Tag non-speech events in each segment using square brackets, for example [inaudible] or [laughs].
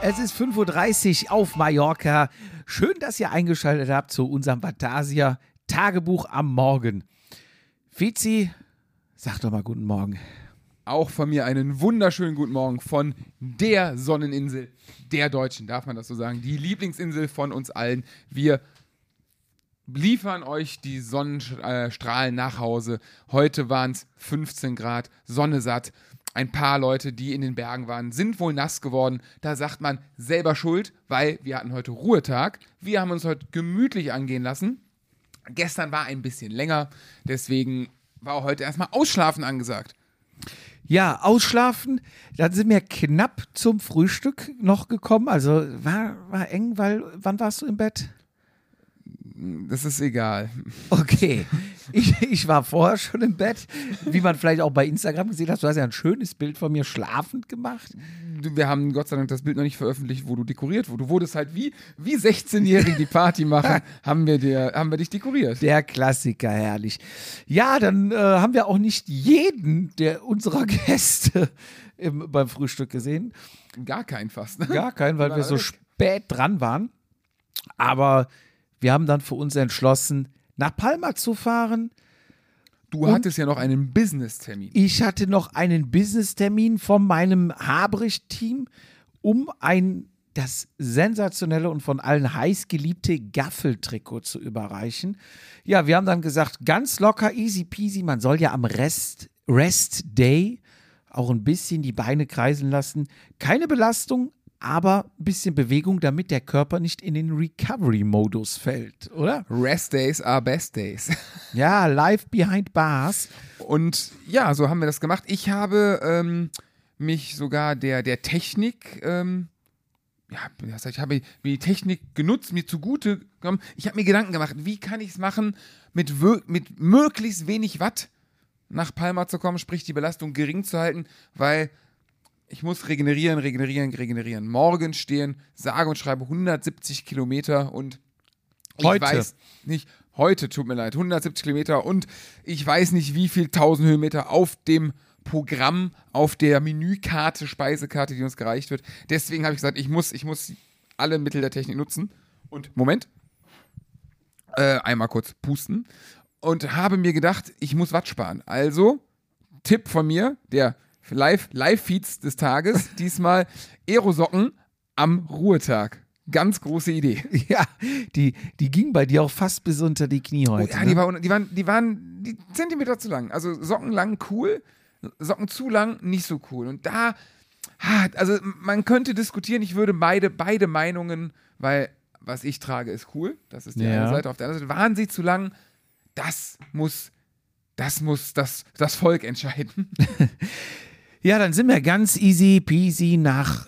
Es ist 5.30 Uhr auf Mallorca. Schön, dass ihr eingeschaltet habt zu unserem Fantasia Tagebuch am Morgen. Fizi, sag doch mal guten Morgen. Auch von mir einen wunderschönen guten Morgen von der Sonneninsel der Deutschen, darf man das so sagen? Die Lieblingsinsel von uns allen. Wir liefern euch die Sonnenstrahlen nach Hause. Heute waren es 15 Grad, Sonne satt. Ein paar Leute, die in den Bergen waren, sind wohl nass geworden. Da sagt man selber schuld, weil wir hatten heute Ruhetag. Wir haben uns heute gemütlich angehen lassen. Gestern war ein bisschen länger, deswegen war heute erstmal Ausschlafen angesagt. Ja, ausschlafen. Dann sind wir knapp zum Frühstück noch gekommen. Also war, war eng, weil wann warst du im Bett? Das ist egal. Okay. [laughs] Ich, ich war vorher schon im Bett, wie man vielleicht auch bei Instagram gesehen hat. Du hast ja ein schönes Bild von mir schlafend gemacht. Wir haben Gott sei Dank das Bild noch nicht veröffentlicht, wo du dekoriert wurdest. Du wurdest halt wie, wie 16-Jährige die Party machen, [laughs] haben wir, dir, haben wir dich dekoriert. Der Klassiker, herrlich. Ja, dann äh, haben wir auch nicht jeden der unserer [laughs] Gäste im, beim Frühstück gesehen. Gar keinen fast. Ne? Gar keinen, weil wir so spät dran waren. Aber wir haben dann für uns entschlossen, nach Palma zu fahren. Du Und hattest ja noch einen Business-Termin. Ich hatte noch einen Business-Termin von meinem Habrich-Team, um ein das sensationelle und von allen heiß geliebte Gaffeltrikot zu überreichen. Ja, wir haben dann gesagt, ganz locker, easy peasy, man soll ja am Rest, Rest Day auch ein bisschen die Beine kreisen lassen. Keine Belastung, aber ein bisschen Bewegung, damit der Körper nicht in den Recovery-Modus fällt, oder? Rest Days are Best Days. [laughs] Ja, live behind bars. Und ja, so haben wir das gemacht. Ich habe ähm, mich sogar der, der Technik, ähm, ja, ich habe die Technik genutzt, mir zugute gekommen. Ich habe mir Gedanken gemacht, wie kann ich es machen, mit, mit möglichst wenig Watt nach Palma zu kommen, sprich die Belastung gering zu halten, weil ich muss regenerieren, regenerieren, regenerieren. Morgen stehen, sage und schreibe 170 Kilometer und ich heute. weiß nicht, heute tut mir leid, 170 Kilometer und ich weiß nicht, wie viel 1000 Höhenmeter auf dem Programm, auf der Menükarte, Speisekarte, die uns gereicht wird. Deswegen habe ich gesagt, ich muss, ich muss alle Mittel der Technik nutzen. Und Moment, äh, einmal kurz pusten und habe mir gedacht, ich muss Watt sparen. Also Tipp von mir, der Live, Live-Feeds des Tages. [laughs] Diesmal Aerosocken am Ruhetag. Ganz große Idee. [laughs] Ja, die, die ging bei dir auch fast bis unter die Knie heute. Oh, ja, ne? die, war, die, waren, die waren die Zentimeter zu lang. Also Socken lang cool, Socken zu lang nicht so cool. Und da, also man könnte diskutieren, ich würde beide, beide Meinungen, weil was ich trage ist cool, das ist die Ja. eine Seite. Auf der anderen Seite waren sie zu lang, das muss, das muss das, das Volk entscheiden. [laughs] Ja, dann sind wir ganz easy peasy nach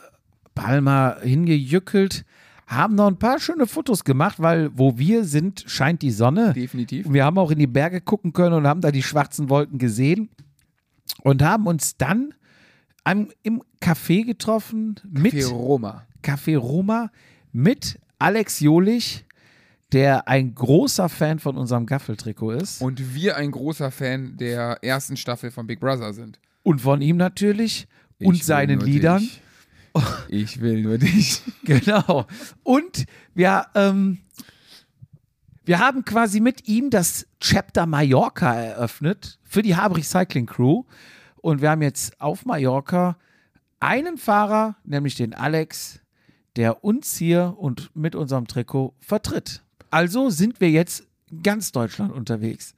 Palma hingejückelt, haben noch ein paar schöne Fotos gemacht, weil wo wir sind, scheint die Sonne. Definitiv. Und wir haben auch in die Berge gucken können und haben da die schwarzen Wolken gesehen und haben uns dann am, im Café getroffen mit Für Roma. Café Roma mit Alex Jolich, der ein großer Fan von unserem Gaffeltrikot ist. Und wir ein großer Fan der ersten Staffel von Big Brother sind. Und von ihm natürlich und Ich will seinen Liedern. Dich. Ich will nur dich. [laughs] Genau. Und wir, ähm, wir haben quasi mit ihm das Chapter Mallorca eröffnet für die Habrich Cycling Crew. Und wir haben jetzt auf Mallorca einen Fahrer, nämlich den Alex, der uns hier und mit unserem Trikot vertritt. Also sind wir jetzt ganz Deutschland unterwegs.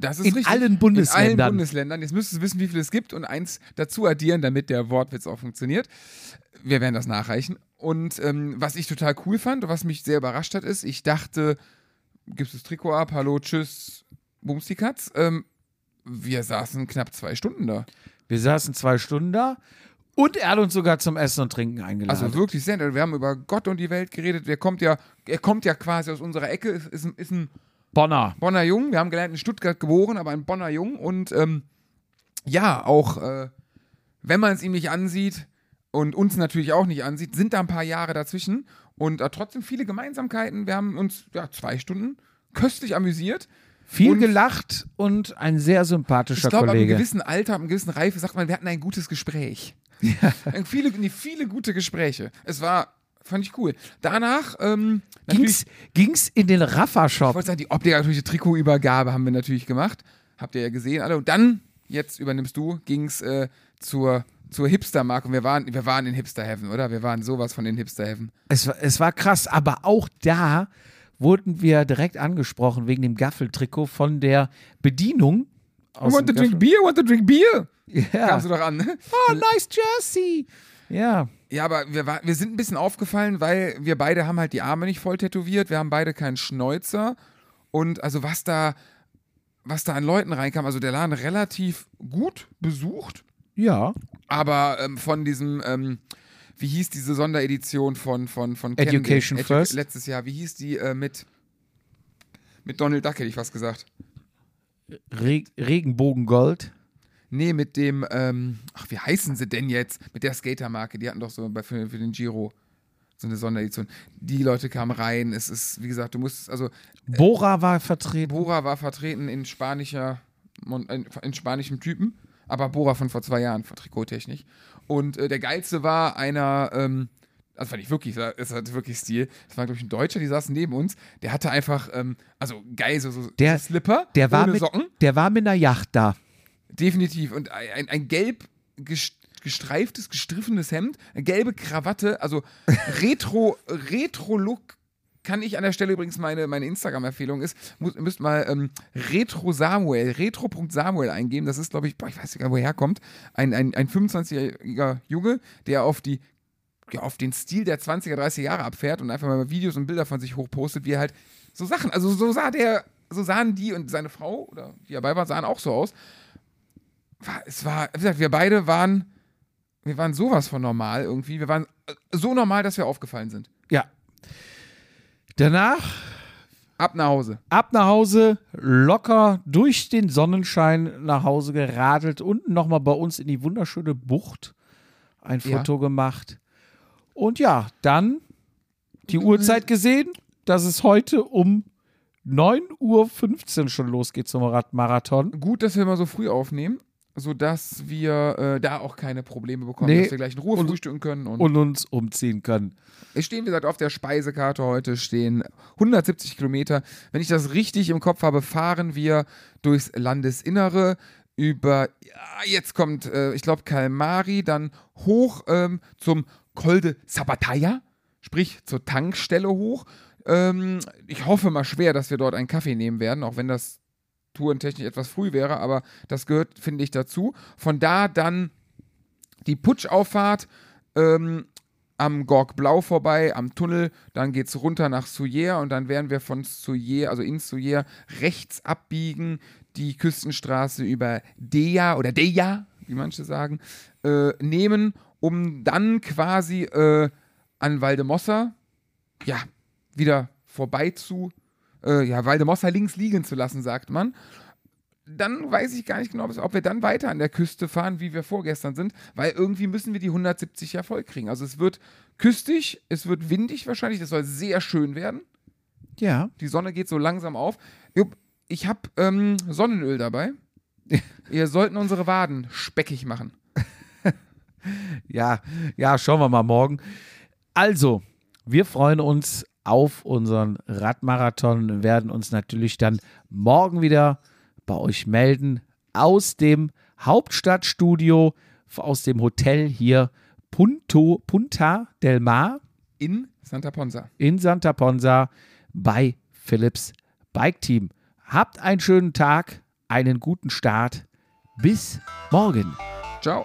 Das ist In richtig. allen Bundesländern. In allen Bundesländern. Jetzt müsstest du wissen, wie viel es gibt und eins dazu addieren, damit der Wortwitz auch funktioniert. Wir werden das nachreichen. Und ähm, was ich total cool fand und was mich sehr überrascht hat, ist, ich dachte, gibst du das Trikot ab, hallo, tschüss, Bums die Katz. Ähm, wir saßen knapp zwei Stunden da. Wir saßen zwei Stunden da und er hat uns sogar zum Essen und Trinken eingeladen. Also wirklich sehr. Wir haben über Gott und die Welt geredet. Der kommt ja, er kommt ja quasi aus unserer Ecke, ist, ist, ein- ist ein Bonner. Bonner Jung. Wir haben gelernt, in Stuttgart geboren, aber ein Bonner Jung. Und ähm, ja, auch äh, wenn man es ihm nicht ansieht und uns natürlich auch nicht ansieht, sind da ein paar Jahre dazwischen und äh, trotzdem viele Gemeinsamkeiten. Wir haben uns ja zwei Stunden köstlich amüsiert. Viel Und- gelacht und ein sehr Ich sympathischer glaube, ab einem Kollege. gewissen Alter, ab einem gewissen Reife sagt man, wir hatten ein gutes Gespräch. [laughs] Ja. viele, nee, viele gute Gespräche. Es war, fand ich cool. Danach, ähm, ging's, ging's in den Rafa-Shop. Ich wollte sagen, die obligatorische Trikotübergabe haben wir natürlich gemacht. Habt ihr ja gesehen alle. Und dann, jetzt übernimmst du, ging's äh, zur zur Hipster-Marke und wir waren, wir waren in Hipster-Heaven, oder? Wir waren sowas von den Hipster-Heaven. Es, es war krass, aber auch da wurden wir direkt angesprochen wegen dem Gaffeltrikot von der Bedienung. I want to drink beer, want to drink beer. Ja. Kamst du doch an. Oh, nice Jersey. Ja. Ja, aber wir, war, wir sind ein bisschen aufgefallen, weil wir beide haben halt die Arme nicht voll tätowiert, wir haben beide keinen Schnäuzer und also was da, was da an Leuten reinkam, also der Laden relativ gut besucht. Ja. Aber ähm, von diesem, ähm, wie hieß diese Sonderedition von, von, von Education Edu First? Letztes Jahr, wie hieß die äh, mit, mit Donald Duck, hätte ich was gesagt. Re Regenbogengold. Nee, mit dem, ähm, ach, wie heißen sie denn jetzt? Mit der Skatermarke, die hatten doch so bei, für, für den Giro so eine Sonderedition. Die Leute kamen rein, es ist, wie gesagt, du musst, also Bora war vertreten. Bora war vertreten in spanischer, in spanischem Typen aber Bora von vor zwei Jahren, von Trikottechnik. Und äh, der geilste war einer, ähm, das fand ich wirklich, es hat wirklich Stil. Das war, glaube ich, ein Deutscher, die saß neben uns. Der hatte einfach, ähm, also geil, so, so der, Slipper, der war ohne mit, Socken. Der war mit einer Yacht da. Definitiv. Und ein, ein gelb gestreiftes, gestriffenes Hemd, eine gelbe Krawatte, also [laughs] Retro, Retro-Look kann ich an der Stelle übrigens meine, meine Instagram-Empfehlung ist, muss, müsst mal ähm, Retro Samuel, retro.samuel eingeben. Das ist, glaube ich, boah, ich weiß nicht, woher er kommt. Ein, ein, ein 25-jähriger Junge, der auf die ja, auf den Stil der 20er, 30er Jahre abfährt und einfach mal Videos und Bilder von sich hochpostet, wie er halt so Sachen, also so sah der, so sahen die und seine Frau oder die dabei war, sahen auch so aus. Es war, wie gesagt, wir beide waren, wir waren sowas von normal irgendwie. Wir waren äh, so normal, dass wir aufgefallen sind. Ja, Danach ab nach Hause. Ab nach Hause, locker durch den Sonnenschein nach Hause geradelt, unten nochmal bei uns in die wunderschöne Bucht ein Foto ja. gemacht. Und ja, dann die Uhrzeit gesehen, dass es heute um 9.15 Uhr schon losgeht zum Radmarathon. Gut, dass wir mal so früh aufnehmen, sodass wir äh, da auch keine Probleme bekommen, nee. dass wir gleich in Ruhe frühstücken können und, und uns umziehen können. Es stehen, wie gesagt, auf der Speisekarte heute stehen 170 Kilometer. Wenn ich das richtig im Kopf habe, fahren wir durchs Landesinnere über, ja, jetzt kommt, äh, ich glaube, Kalmari, dann hoch ähm, zum Col de Sabataya, sprich zur Tankstelle hoch. Ähm, ich hoffe mal schwer, dass wir dort einen Kaffee nehmen werden, auch wenn das tourentechnisch etwas früh wäre, aber das gehört, finde ich, dazu. Von da dann die Putschauffahrt ähm, am Gorg Blau vorbei, am Tunnel, dann geht es runter nach Souyer und dann werden wir von Souyer, also in Souyer, rechts abbiegen, die Küstenstraße über Deja oder Deja, wie manche sagen, äh, nehmen, um dann quasi äh, an Valdemossa, ja, wieder vorbei zu, äh, ja, Valdemossa links liegen zu lassen, sagt man dann weiß ich gar nicht genau, ob wir dann weiter an der Küste fahren, wie wir vorgestern sind, weil irgendwie müssen wir die 170 ja voll kriegen. Also es wird küstig, es wird windig wahrscheinlich, das soll sehr schön werden. Ja. Die Sonne geht so langsam auf. Ich habe ähm, Sonnenöl dabei. [laughs] Wir sollten unsere Waden speckig machen. [laughs] ja, ja, schauen wir mal morgen. Also, wir freuen uns auf unseren Radmarathon, werden uns natürlich dann morgen wieder bei euch melden aus dem Hauptstadtstudio, aus dem Hotel hier Punto, Punta del Mar. In Santa Ponsa. In Santa Ponsa bei Philips Bike Team. Habt einen schönen Tag, einen guten Start. Bis morgen. Ciao.